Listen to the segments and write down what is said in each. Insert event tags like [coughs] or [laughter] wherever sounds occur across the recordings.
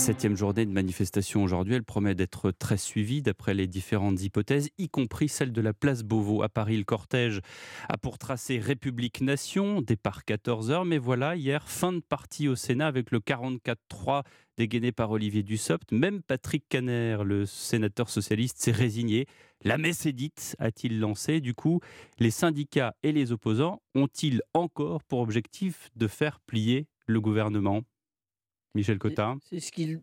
Septième journée de manifestation aujourd'hui, elle promet d'être très suivie d'après les différentes hypothèses, y compris celle de la place Beauvau. À Paris, le cortège a pour tracé République-Nation, départ 14h, mais voilà, hier, fin de partie au Sénat avec le 44-3 dégainé par Olivier Dussopt. Même Patrick Caner, le sénateur socialiste, s'est résigné. La messe est dite, a-t-il lancé. Du coup, les syndicats et les opposants ont-ils encore pour objectif de faire plier le gouvernement? Michel Cotin C'est ce qu'ils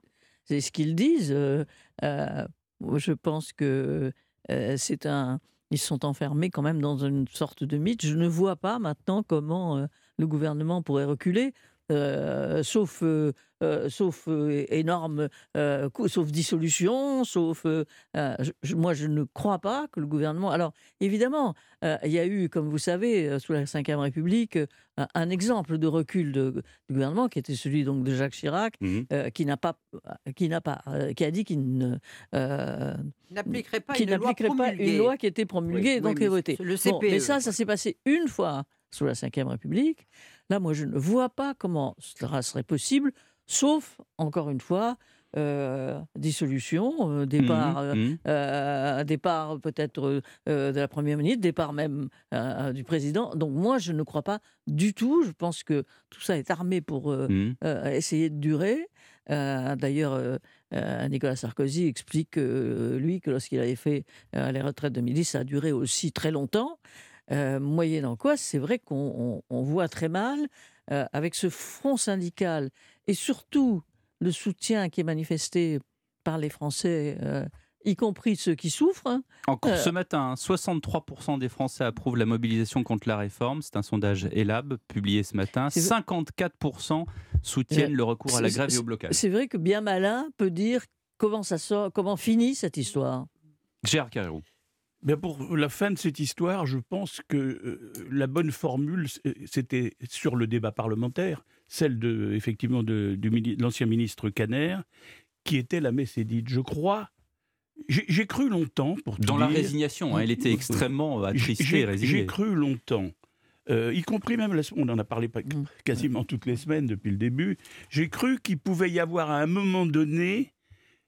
c'est ce qu'ils disent. Euh, euh, je pense que euh, c'est un. Ils sont enfermés quand même dans une sorte de mythe. Je ne vois pas maintenant comment le gouvernement pourrait reculer. Sauf euh, sauf euh, énorme, euh, sauf dissolution, sauf. moi, je ne crois pas que le gouvernement. Alors, évidemment, il y a eu, comme vous savez, sous la Ve République, un, exemple de recul de, du gouvernement qui était celui donc de Jacques Chirac, mmh qui n'a pas, qui n'a pas, qui a dit qu'il ne n'appliquerait pas, une, loi pas une loi qui était promulguée donc et votée. Le CPE, mais ça, ça s'est passé une fois sous la Ve République. Là, moi, je ne vois pas comment cela serait possible sauf, encore une fois, euh, dissolution, euh, départ, mmh, euh, mmh. départ peut-être de la première ministre, départ même du président. Donc moi, je ne crois pas du tout. Je pense que tout ça est armé pour mmh. essayer de durer. D'ailleurs, Nicolas Sarkozy explique lui que lorsqu'il avait fait les retraites de 2010, ça a duré aussi très longtemps. Moyennant quoi, c'est vrai qu'on voit très mal avec ce front syndical et surtout le soutien qui est manifesté par les Français, euh, y compris ceux qui souffrent. Hein. Encore euh, ce matin, 63% hein, des Français approuvent la mobilisation contre la réforme. C'est un sondage ELAB publié ce matin. 54% soutiennent le recours à la grève et au blocage. C'est vrai que bien malin peut dire comment ça sort, comment finit cette histoire. Gérard Carrérou. Mais pour la fin de cette histoire, je pense que euh, la bonne formule, c'était sur le débat parlementaire, celle de, effectivement de, l'ancien ministre Caner, qui était la Messédite. Je crois j'ai cru longtemps, pour Dans la résignation, hein, elle était extrêmement attristée, résignée. J'ai cru longtemps, euh, y compris même, on en a parlé mm. quasiment toutes les semaines depuis le début, j'ai cru qu'il pouvait y avoir à un moment donné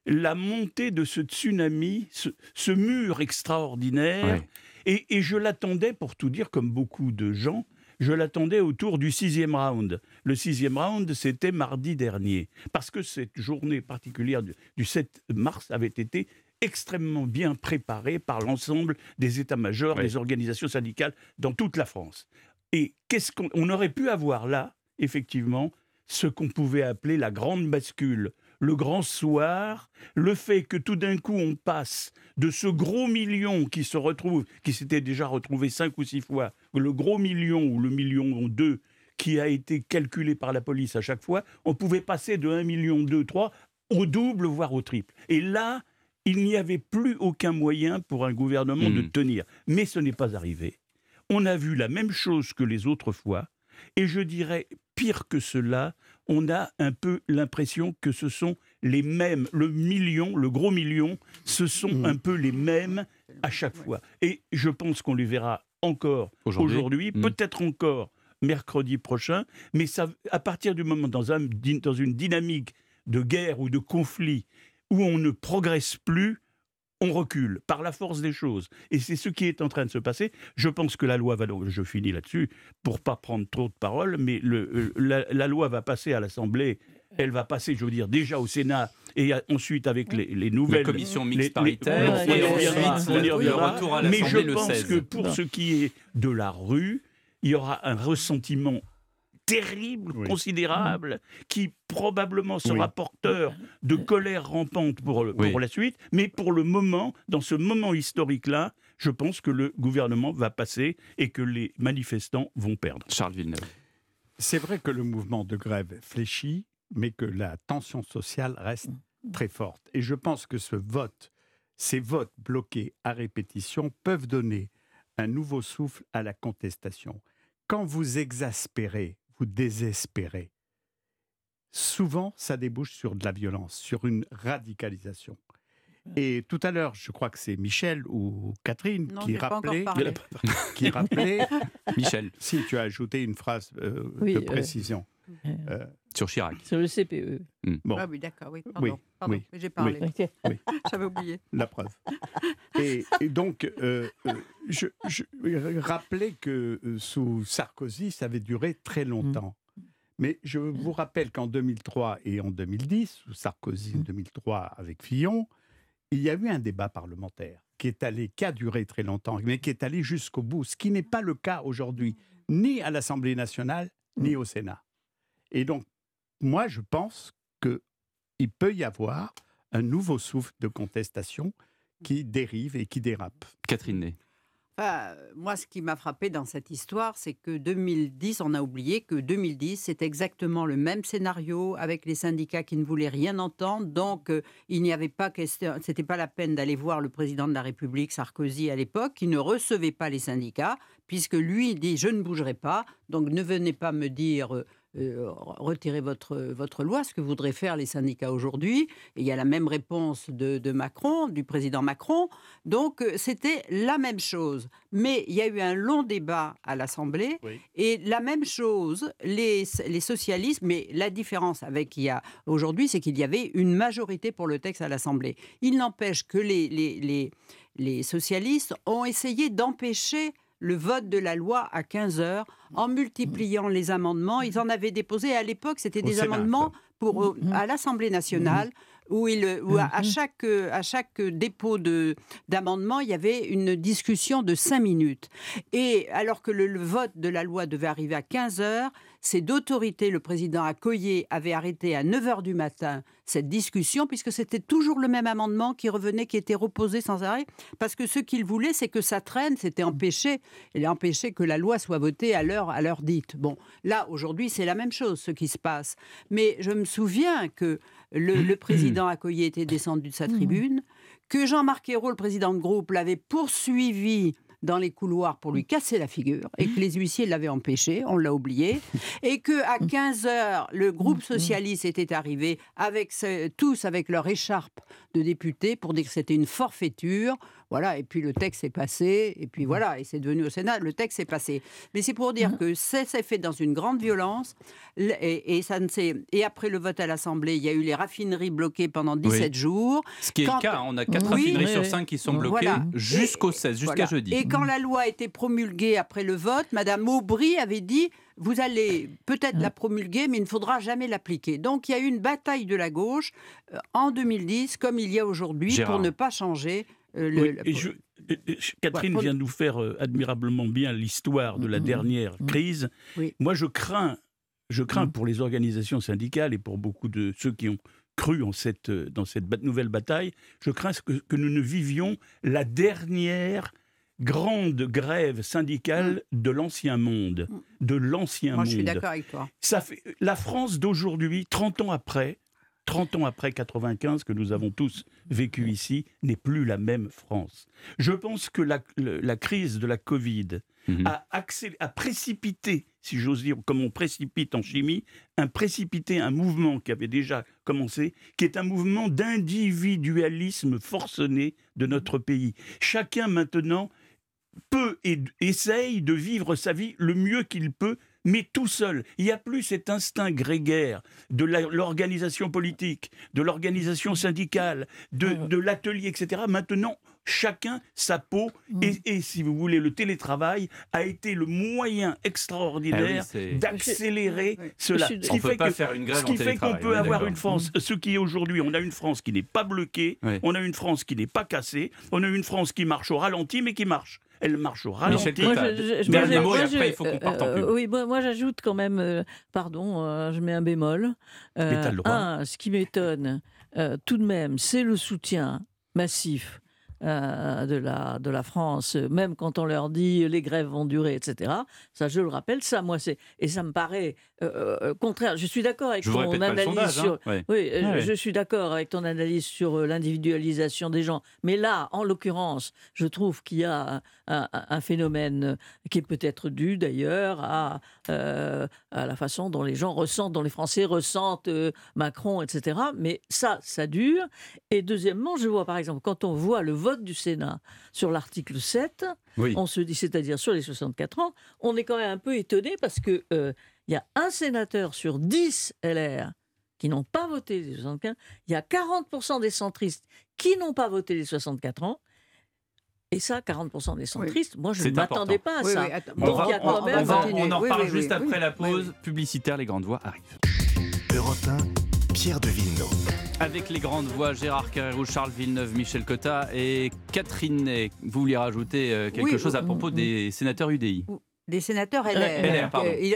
la montée de ce tsunami, ce, mur extraordinaire, et, et, je l'attendais, pour tout dire, comme beaucoup de gens, je l'attendais autour du sixième round. Le sixième round, c'était mardi dernier, parce que cette journée particulière du, 7 mars avait été extrêmement bien préparée par l'ensemble des états-majors, des organisations syndicales dans toute la France. Et qu'est-ce qu'on aurait pu avoir là, effectivement, ce qu'on pouvait appeler la grande bascule le grand soir, le fait que tout d'un coup on passe de ce gros million qui se retrouve, qui s'était déjà retrouvé cinq ou six fois, le gros million ou le million deux qui a été calculé par la police à chaque fois, on pouvait passer de 1 million 2, 3 au double, voire au triple. Et là, il n'y avait plus aucun moyen pour un gouvernement de hmm. tenir. Mais ce n'est pas arrivé. On a vu la même chose que les autres fois, et je dirais pire que cela, on a un peu l'impression que ce sont les mêmes, le million, le gros million, ce sont mmh. un peu les mêmes à chaque fois. Et je pense qu'on les verra encore aujourd'hui, mmh. peut-être encore mercredi prochain, mais ça, à partir du moment dans, un, dans une dynamique de guerre ou de conflit où on ne progresse plus, on recule par la force des choses. Et c'est ce qui est en train de se passer. Je pense que la loi va donc, je finis là-dessus, pour pas prendre trop de paroles, mais le, euh, la, loi va passer à l'Assemblée. Elle va passer, je veux dire, déjà au Sénat et ensuite avec les, nouvelles commissions mixtes paritaires. Mais je pense que pour ce qui est de la rue, il y aura un ressentiment terrible, considérable, qui probablement sera porteur de colère rampante pour, pour la suite. Mais pour le moment, dans ce moment historique-là, je pense que le gouvernement va passer et que les manifestants vont perdre. Charles Villeneuve. C'est vrai que le mouvement de grève fléchit, mais que la tension sociale reste très forte. Et je pense que ce vote, ces votes bloqués à répétition peuvent donner un nouveau souffle à la contestation. Quand vous exaspérez désespérez. Souvent, ça débouche sur de la violence, sur une radicalisation. Et tout à l'heure, je crois que c'est Michel ou Catherine qui, rappelait, qui [laughs] rappelait. Michel. Si tu as ajouté une phrase euh, de euh, précision. sur Chirac. Sur le CPE. Hmm. Bon. Ah oui, d'accord, oui. Pardon, pardon. j'ai parlé. [laughs] J'avais oublié. La preuve. [laughs] Et, donc, euh, euh, je, je rappelais que euh, sous Sarkozy, ça avait duré très longtemps. Hmm. Mais je vous rappelle qu'en 2003 et en 2010, sous Sarkozy en 2003 avec Fillon, il y a eu un débat parlementaire qui est allé, qui a duré très longtemps, mais qui est allé jusqu'au bout, ce qui n'est pas le cas aujourd'hui, ni à l'Assemblée nationale, ni au Sénat. Et donc, moi, je pense qu'il peut y avoir un nouveau souffle de contestation qui dérive et qui dérape. Catherine Ney. moi, ce qui m'a frappé dans cette histoire, c'est que 2010, on a oublié que 2010, c'est exactement le même scénario avec les syndicats qui ne voulaient rien entendre. Donc, euh, il n'y avait pas question, c'était pas la peine d'aller voir le président de la République, Sarkozy, à l'époque, qui ne recevait pas les syndicats, puisque lui dit je ne bougerai pas. Donc, ne venez pas me dire. Euh, euh, retirer votre, votre loi, ce que voudraient faire les syndicats aujourd'hui. Et il y a la même réponse de, Macron, du président Macron. Donc euh, c'était la même chose. Mais il y a eu un long débat à l'Assemblée. Et la même chose, les, les socialistes, mais la différence avec il y a aujourd'hui, c'est qu'il y avait une majorité pour le texte à l'Assemblée. Il n'empêche que les, les, les, les socialistes ont essayé d'empêcher le vote de la loi à 15 heures en multipliant les amendements. Ils en avaient déposé à l'époque, c'était des amendements pour, euh, à l'Assemblée nationale où, il, à, chaque, à chaque dépôt d'amendement, il y avait une discussion de 5 minutes. Et alors que le, vote de la loi devait arriver à 15 heures, c'est d'autorité, le président Accoyer avait arrêté à 9 heures du matin cette discussion, puisque c'était toujours le même amendement qui revenait, qui était reposé sans arrêt, parce que ce qu'il voulait, c'est que ça traîne, c'était empêcher, et empêcher que la loi soit votée à l'heure, à l'heure dite. Bon, là, aujourd'hui, c'est la même chose, ce qui se passe. Mais je me souviens que le, le [clears throat] président Accoyer était descendu de sa tribune, que Jean-Marc Ayrault, le président de groupe, l'avait poursuivi dans les couloirs pour lui casser la figure et que les huissiers l'avaient empêché, on l'a oublié, [laughs] et que à 15 heures, le groupe socialiste était arrivé avec tous avec leur écharpe de députés pour dire que c'était une forfaiture. Voilà, et puis le texte est passé, et puis voilà, et c'est devenu au Sénat, le texte est passé. Mais c'est pour dire que c'est fait dans une grande violence, et, ça ne et après le vote à l'Assemblée, il y a eu les raffineries bloquées pendant 17 jours. Ce qui est le cas, on a 4 raffineries sur 5 qui sont bloquées jusqu'au 16, jusqu'à jeudi. Et quand la loi a été promulguée après le vote, Madame Aubry avait dit vous allez peut-être la promulguer, mais il ne faudra jamais l'appliquer. Donc il y a eu une bataille de la gauche euh, en 2010, comme il y a aujourd'hui, pour ne pas changer euh, le. Catherine vient de nous faire euh, admirablement bien l'histoire de la mm-hmm. dernière mm-hmm. crise. Moi, je crains, je crains mm-hmm. pour les organisations syndicales et pour beaucoup de ceux qui ont cru en cette, dans cette nouvelle bataille, je crains que, que nous ne vivions la dernière grande grève syndicale mm. de l'ancien monde. Mm. De l'ancien monde. Moi, je suis d'accord avec toi. Ça fait, la France d'aujourd'hui, 30 ans après, 30 ans après 95 que nous avons tous vécu ici, n'est plus la même France. Je pense que la, la crise de la Covid mm-hmm. a, a, précipité, si j'ose dire, comme on précipite en chimie, un précipité un mouvement qui avait déjà commencé, qui est un mouvement d'individualisme forcené de notre pays. Chacun maintenant peut et essaye de vivre sa vie le mieux qu'il peut, mais tout seul. Il n'y a plus cet instinct grégaire de l'organisation politique, de l'organisation syndicale, de, l'atelier, etc. Maintenant, chacun sa peau. Mm. Et, si vous voulez, le télétravail a été le moyen extraordinaire ah d'accélérer cela. Ce qui fait pas faire une grève ce qui fait qu'on peut avoir une France, mm. ce qui est aujourd'hui, on a une France qui n'est pas bloquée, on a une France qui n'est pas cassée, on a une France qui marche au ralenti, mais qui marche elle marche au ralenti. Dernier mot, et après, il faut qu'on parte en pub. oui, moi, j'ajoute quand même, euh, pardon, euh, je mets un bémol. Euh, un, ce qui m'étonne tout de même, c'est le soutien massif euh, de, la, de la France, même quand on leur dit les grèves vont durer, etc. Ça, je le rappelle, ça, moi, c'est. Et ça me paraît euh, euh, contraire. Je suis d'accord avec ton analyse sur. Hein. Oui, je, suis d'accord avec ton analyse sur l'individualisation des gens. Mais là, en l'occurrence, je trouve qu'il y a un, phénomène qui est peut-être dû d'ailleurs à, à la façon dont les gens ressentent, dont les Français ressentent Macron, etc. Mais ça, ça dure. Et deuxièmement, je vois par exemple, quand on voit le vote du Sénat sur l'article 7, on se dit, c'est-à-dire sur les 64 ans, on est quand même un peu étonné parce que euh, il y a un sénateur sur 10 LR qui n'ont pas voté les 75, il y a 40% des centristes qui n'ont pas voté les 64 ans, et ça, 40% des centristes, moi je ne m'attendais pas à ça. on, on, en parle juste après la pause publicitaire. Les grandes voix arrivent. Europe 1, Pierre de Villeneuve. Avec les grandes voix, Gérard Carrérou, Charles Villeneuve, Michel Cotta et Catherine Ney. Vous vouliez rajouter euh, quelque chose à propos des sénateurs UDI des sénateurs LR.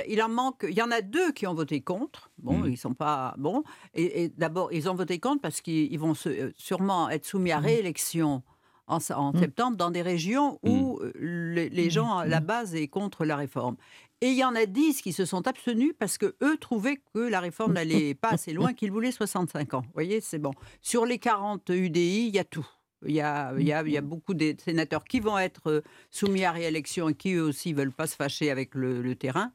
il, en manque. Il y en a deux qui ont voté contre. Bon, mmh. ils sont pas bons. Et, d'abord, ils ont voté contre parce qu'ils vont euh, sûrement être soumis à mmh. réélection en, mmh. septembre dans des régions où euh, les, gens à la base est contre la réforme. Et il y en a dix qui se sont abstenus parce que eux trouvaient que la réforme n'allait pas assez loin, qu'ils voulaient 65 ans. Vous voyez, c'est bon. Sur les 40 UDI, il y a tout. Il y, a, il, y a, il y a, beaucoup de sénateurs qui vont être euh, soumis à réélection et qui eux aussi ne veulent pas se fâcher avec le, terrain.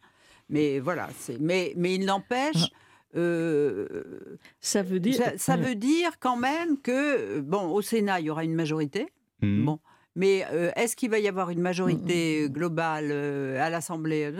Mais voilà, mais, mais il n'empêche. Ah. Euh, ça veut dire. Ça, veut dire quand même que, bon, au Sénat, il y aura une majorité. Mmh. Bon. Mais euh, est-ce qu'il va y avoir une majorité mmh, mmh, globale à l'Assemblée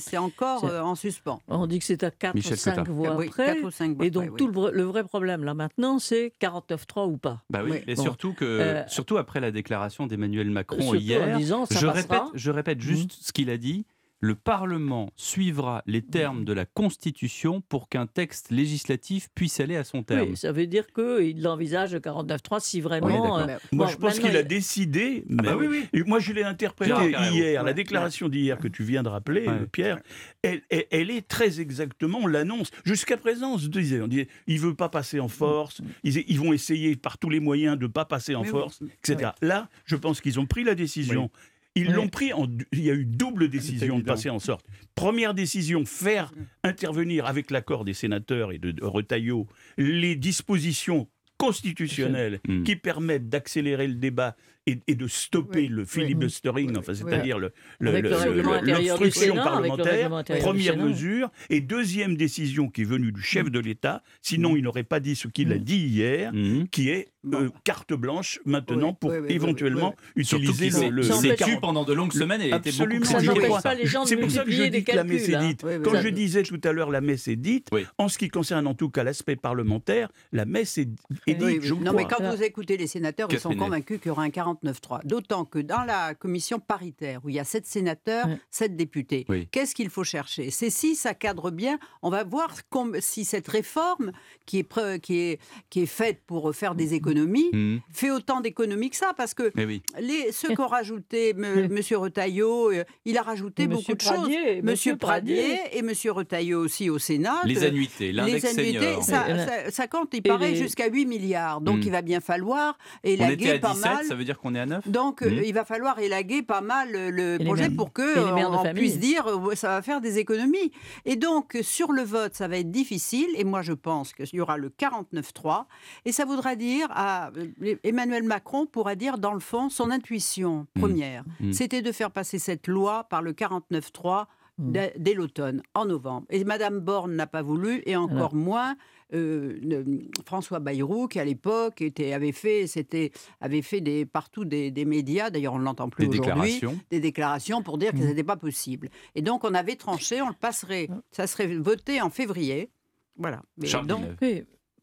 C'est encore en suspens. On dit que c'est à 4 ou 5 voix près. et donc, tout le, vrai problème, là, maintenant, c'est 49-3 ou pas. Bah oui, et surtout, que, surtout après la déclaration d'Emmanuel Macron hier, je, répète, je répète juste ce qu'il a dit le Parlement suivra les termes de la Constitution pour qu'un texte législatif puisse aller à son terme. Oui, ça veut dire qu'il envisage le 49.3 si vraiment... Euh, moi, je pense qu'il a décidé... Ah bah oui, oui. Moi, je l'ai interprété hier. La déclaration d'hier que tu viens de rappeler, Pierre, elle, est très exactement, on l'annonce. Jusqu'à présent, on se disait, on disait il ne veut pas passer en force, mm. ils, vont essayer par tous les moyens de ne pas passer en force, etc. Là, je pense qu'ils ont pris la décision ils l'ont pris en. Il y a eu double décision de passer en sorte. Première décision, faire intervenir avec l'accord des sénateurs et de, Retailleau les dispositions constitutionnelles mm. qui permettent d'accélérer le débat et, de stopper le filibustering, enfin, c'est-à-dire l'obstruction parlementaire, première mesure, et deuxième décision qui est venue du chef de l'État, sinon mm. il n'aurait pas dit ce qu'il a mm. dit hier, mm. qui est euh, carte blanche maintenant pour éventuellement utiliser le, le pendant de longues semaines et Absolument, c'est pour ça que je dis que la messe est dite. Quand je disais tout à l'heure la messe est dite, en ce qui concerne en tout cas l'aspect parlementaire, la messe est, dite. non, mais quand vous écoutez les sénateurs, ils sont convaincus qu'il y aura un 40 D'autant que dans la commission paritaire, où il y a sept sénateurs, sept députés, qu'est-ce qu'il faut chercher? C'est si ça cadre bien, on va voir si cette réforme qui est, qui est, qui est faite pour faire des économies mmh. fait autant d'économies que ça. Parce que les, ceux qu'ont rajouté [laughs] M. Retailleau, euh, il a rajouté beaucoup de choses. M. Pradier et M. Retailleau aussi au Sénat. Les annuités, l'index senior. Ça, ça, compte, il paraît, jusqu'à 8 milliards. Donc mmh. il va bien falloir élaguer pas mal. Ça veut dire qu'on est à 9 Donc euh, mmh. il va falloir élaguer pas mal le projet pour que on, puisse dire euh, ça va faire des économies. Et donc sur le vote, ça va être difficile. Et moi je pense qu'il y aura le 49-3. Et ça voudra dire, à, euh, Emmanuel Macron pourra dire dans le fond son intuition mmh. première, mmh. c'était de faire passer cette loi par le 49-3 dès l'automne, en novembre. Et Madame Borne n'a pas voulu, et encore moins euh, François Bayrou, qui à l'époque avait fait, c'était, avait fait des, partout des, médias, d'ailleurs on ne l'entend plus aujourd'hui, des déclarations pour dire que ce mmh. n'était pas possible. Et donc on avait tranché, on le passerait, ça serait voté en février. Voilà. donc,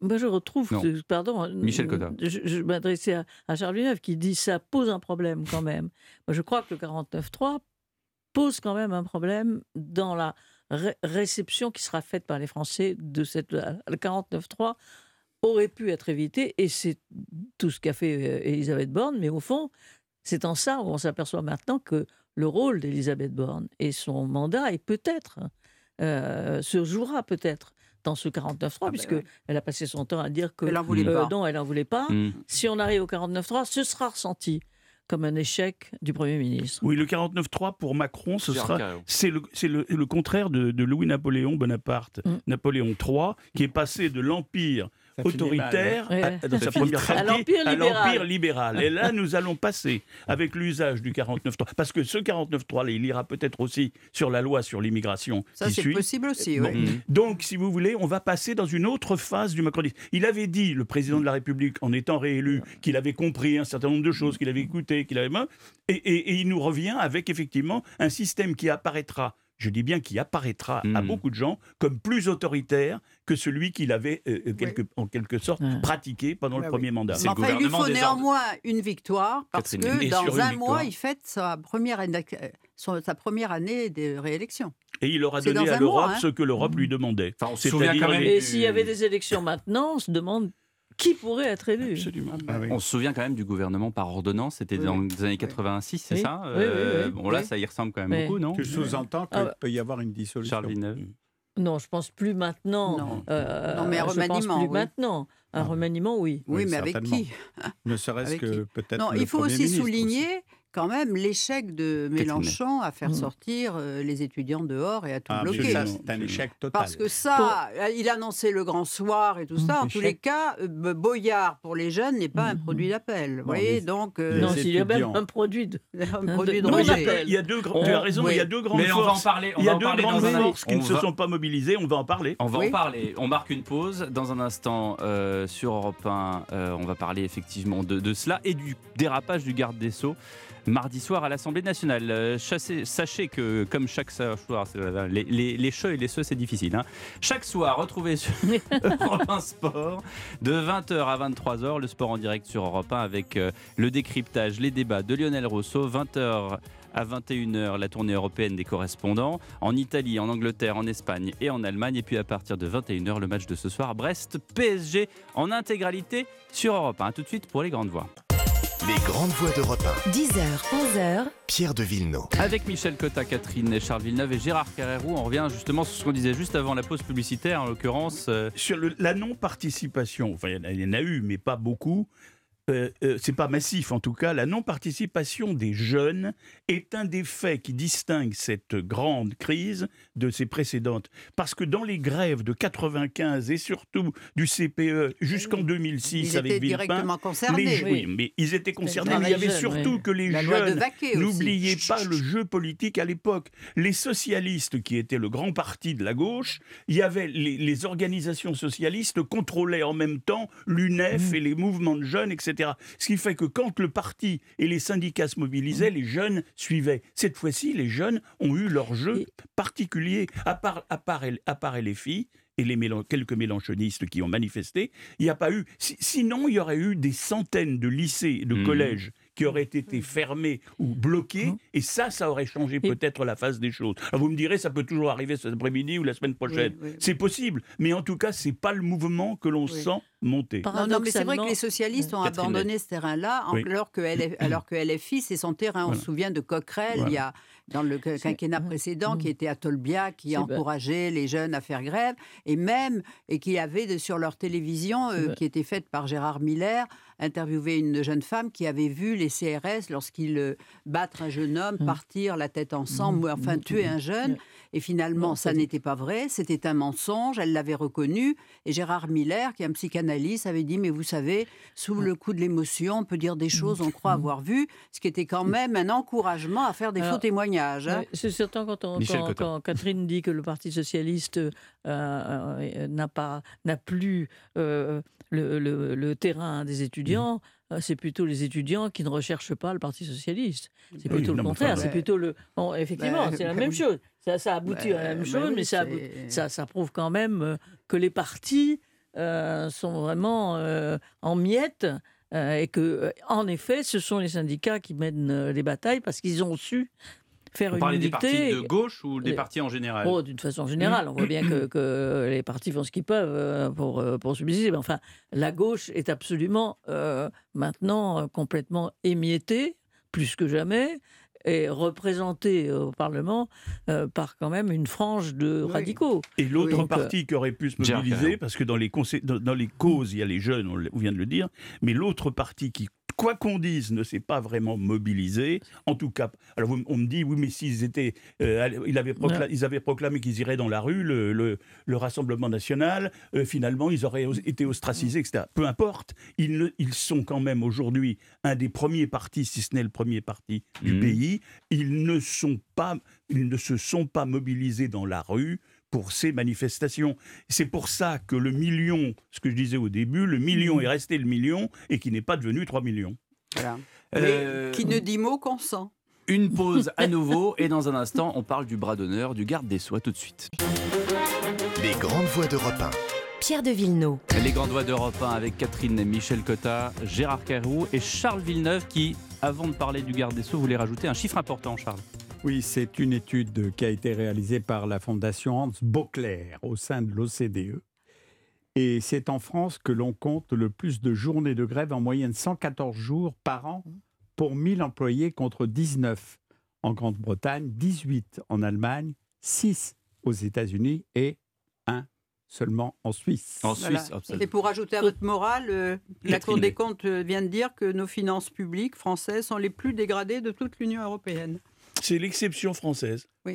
moi, je retrouve, pardon, Michel Je, je m'adressais à, Charles Villeneuve qui dit ça pose un problème quand même. Moi, je crois que le 49.3 pose quand même un problème dans la réception qui sera faite par les Français de cette le 49.3 aurait pu être évité et c'est tout ce qu'a fait euh, Elisabeth Borne mais au fond c'est en ça où on s'aperçoit maintenant que le rôle d'Elisabeth Borne et son mandat est peut-être euh, se jouera peut-être dans ce 49.3, ah ben puisque elle a passé son temps à dire que elle en voulait euh, non, elle n'en voulait pas. Mmh. Si on arrive au 49.3, ce sera ressenti comme un échec du Premier ministre. Oui, le 49-3 pour Macron, ce sera c'est le, le, le, contraire de, de Louis-Napoléon Bonaparte, mm. Napoléon III, qui est passé de l'empire autoritaire sa première à l'empire libéral. Et là, nous allons passer avec l'usage du 49.3. Parce que ce 49.3, il ira peut-être aussi sur la loi sur l'immigration. Ça, c'est possible aussi, oui. Mm. Donc, si vous voulez, on va passer dans une autre phase du macronisme. Il avait dit, le président de la République, en étant réélu, qu'il avait compris un certain nombre de choses, qu'il avait écouté, qu'il avait. Et, et, et il nous revient avec effectivement un système qui apparaîtra je dis bien qui apparaîtra à Hmm. beaucoup de gens comme plus autoritaire que celui qu'il avait euh, euh, en quelque sorte Ouais. pratiqué pendant Ouais, le oui. premier mandat. C'est Mais enfin, il lui faut néanmoins une victoire parce Catherine, que dans un victoire. mois, il fête sa première, année- son- sa première année de réélection. Et il aura donné à l'Europe hein. ce que l'Europe lui demandait. Enfin, on se souvient C'est-à-dire quand même les- Et s'il y avait des élections maintenant, on se demande qui pourrait être élu. Absolument. Ah oui. On se souvient quand même du gouvernement par ordonnance, c'était Oui, dans les années 86, c'est Oui. ça Oui, Euh, oui, oui. Bon, là, Oui. ça y ressemble quand même Oui. beaucoup, non? Tu sous-entends qu'il Ah peut y avoir une dissolution. Charles Villeneuve. Non, je pense plus maintenant. Non. Euh, Non, mais un je pense remaniement, plus oui. maintenant. Un Ah. remaniement, oui. Oui, Oui, mais avec qui? Ne serait-ce que peut-être. Non, le il faut aussi souligner quand même l'échec de. Mélenchon à faire Mm. sortir euh, les étudiants dehors et à tout Ah, bloquer. ça, c'est un échec total. Parce que ça, euh, il annonçait le grand soir et tout Mm. ça. En tous les cas, euh, Boyard pour les jeunes n'est pas un Mm. produit d'appel. Vous Non, voyez, donc euh, non, s'il y a même étudiants. un produit de. [laughs] un produit de non, il y a deux- il y a deux grands. On- Tu as raison, oui. il y a deux grandes Mais on va en parler, on Il y va a en deux parler grandes forces qui on ne se sont pas mobilisées. On va en parler. On va Oui. en parler. On marque une pause. Dans un instant, euh, sur Europe 1, euh, on va parler effectivement de, de cela et du dérapage du garde des Sceaux mardi soir à l'Assemblée nationale. Euh, chassez- sachez que, comme chaque soir, c'est- les, les, les cheux et les ceux, c'est difficile. hein. Chaque soir, retrouvez sur [laughs] Europe 1 Sport de 20h à 23h, le sport en direct sur Europe 1 avec euh, le décryptage, les débats de Lionel Rousseau. 20h à 21h, la tournée européenne des correspondants. En Italie, en Angleterre, en Espagne et en Allemagne. Et puis à partir de 21h, le match de ce soir, Brest-PSG en intégralité sur Europe 1. A tout de suite pour les grandes voix. Les grandes voix d'Europe 10h, 11h, 1. Pierre de Villeneuve. Avec Michel Cotta, Catherine et Charles Villeneuve et Gérard Carrérou, on revient justement sur ce qu'on disait juste avant la pause publicitaire, en l'occurrence. euh, Sur le- la non-participation, enfin il y en a eu, mais pas beaucoup. Euh, euh, c'est pas massif en tout cas, la non-participation des jeunes est un des faits qui distingue cette grande crise de ses précédentes. Parce que dans les grèves de 95 et surtout du CPE jusqu'en 2006 Ils avec étaient Villepin, directement concernés. les, oui. oui, mais ils étaient concernés, mais il y avait surtout oui. que les La jeunes. N'oubliez pas le jeu politique à l'époque. Les socialistes, qui étaient le grand parti de la gauche, il y avait les, les organisations socialistes contrôlaient en même temps l'UNEF et les mouvements de jeunes, etc. Ce qui fait que quand le parti et les syndicats se mobilisaient, les jeunes suivaient. Cette fois-ci, les jeunes ont eu leur jeu Et- particulier, à part, à part, à part LFI et les mélan- quelques mélanchonistes qui ont manifesté, il n'y a pas eu. si- sinon, il y aurait eu des centaines de lycées et de Mhm. collèges qui auraient été fermés ou bloqués, Mhm. et ça, ça aurait changé peut-être la face des choses. Alors vous me direz, ça peut toujours arriver cet après-midi ou la semaine prochaine. Oui, oui. C'est possible, mais en tout cas, c'est pas le mouvement que l'on Oui. sent monter. Non, non, mais c'est vrai que les socialistes ont Catherine abandonné ce terrain-là, alors, que LF [coughs] alors que LFI, c'est son terrain. On Voilà. se souvient de Coquerel, Voilà. il y a, dans le quinquennat Mm. précédent, Mm. qui était à Tolbiac, qui encourageait les jeunes à faire grève, et même, et qui avait de- sur leur télévision, euh, qui était faite par Gérard Miller, interviewé une jeune femme qui avait vu les CRS, lorsqu'ils euh, battent un jeune homme, Mm. partir la tête ensemble, Mm. ou enfin Mm. tuer un jeune. Et finalement, ça n'était pas vrai, c'était un mensonge, elle l'avait reconnu. Et Gérard Miller, qui est un psychanalyste, avait dit, mais vous savez, sous le coup de l'émotion, on peut dire des choses, on croit avoir vu, ce qui était quand même un encouragement à faire des Alors, faux témoignages. hein. C'est certain quand, on- Michel quand- Cotta. quand Catherine dit que le Parti socialiste euh, euh, n'a pas n'a plus euh, le, le- le terrain des étudiants. euh, C'est plutôt les étudiants qui ne recherchent pas le Parti socialiste. C'est Oui, plutôt le contraire. enfin, C'est ouais. plutôt le. Bon, effectivement, Bah, c'est la bah même oui. chose. Ça, ça aboutit à la même Bah, chose, oui, mais ça, c'est- ça, ça prouve quand même euh, que les partis euh, sont vraiment euh, en miettes et que, en effet, ce sont les syndicats qui mènent les batailles parce qu'ils ont su faire On une des partis de gauche ou des Les- partis en général Oh, d'une façon générale, on voit bien que, [clears throat] que les partis font ce qu'ils peuvent euh, pour, euh, pour subsister. Mais enfin, la gauche est absolument euh, maintenant complètement émiettée, plus que jamais, et représentée au Parlement euh, par quand même une frange de Oui. radicaux. Et l'autre Oui. parti qui aurait pu se mobiliser, parce que dans les, consé- dans, dans les causes, il y a les jeunes, on, on vient de le dire, mais l'autre parti qui, quoi qu'on dise, ne s'est pas vraiment mobilisé, en tout cas, alors on me dit, oui, mais s'ils étaient, euh, ils, avaient procla- Ouais. ils avaient proclamé qu'ils iraient dans la rue, le, le- le Rassemblement national, euh, finalement, ils auraient été ostracisés, etc. Peu importe, ils, ne- ils sont quand même aujourd'hui un des premiers partis, si ce n'est le premier parti du Mhm. pays, ils ne sont pas, ils ne se sont pas mobilisés dans la rue pour ces manifestations. C'est pour ça que le million, ce que je disais au début, le million est resté le million et qui n'est pas devenu 3 millions. Voilà. Euh, Qui ne dit mot qu'on sent. Une [laughs] pause à nouveau et dans un instant, on parle du bras d'honneur du garde des Sceaux. Tout de suite. Les grandes voix d'Europe 1. Pierre de Villeneuve. Les grandes voix d'Europe 1 avec Catherine et Michel Cotta, Gérard Carrou et Charles Villeneuve qui, avant de parler du garde des Sceaux, voulait rajouter un chiffre important, Charles. Oui, c'est une étude qui a été réalisée par la Fondation Hans Beauclerc au sein de l'OCDE. Et c'est en France que l'on compte le plus de journées de grève, en moyenne 114 jours par an pour 1000 employés contre 19 en Grande-Bretagne, 18 en Allemagne, 6 aux États-Unis et 1 seulement en Suisse. En Suisse, Et pour ajouter à votre morale, euh, la Cour des comptes vient de dire que nos finances publiques françaises sont les plus dégradées de toute l'Union européenne. C'est l'exception française. Oui.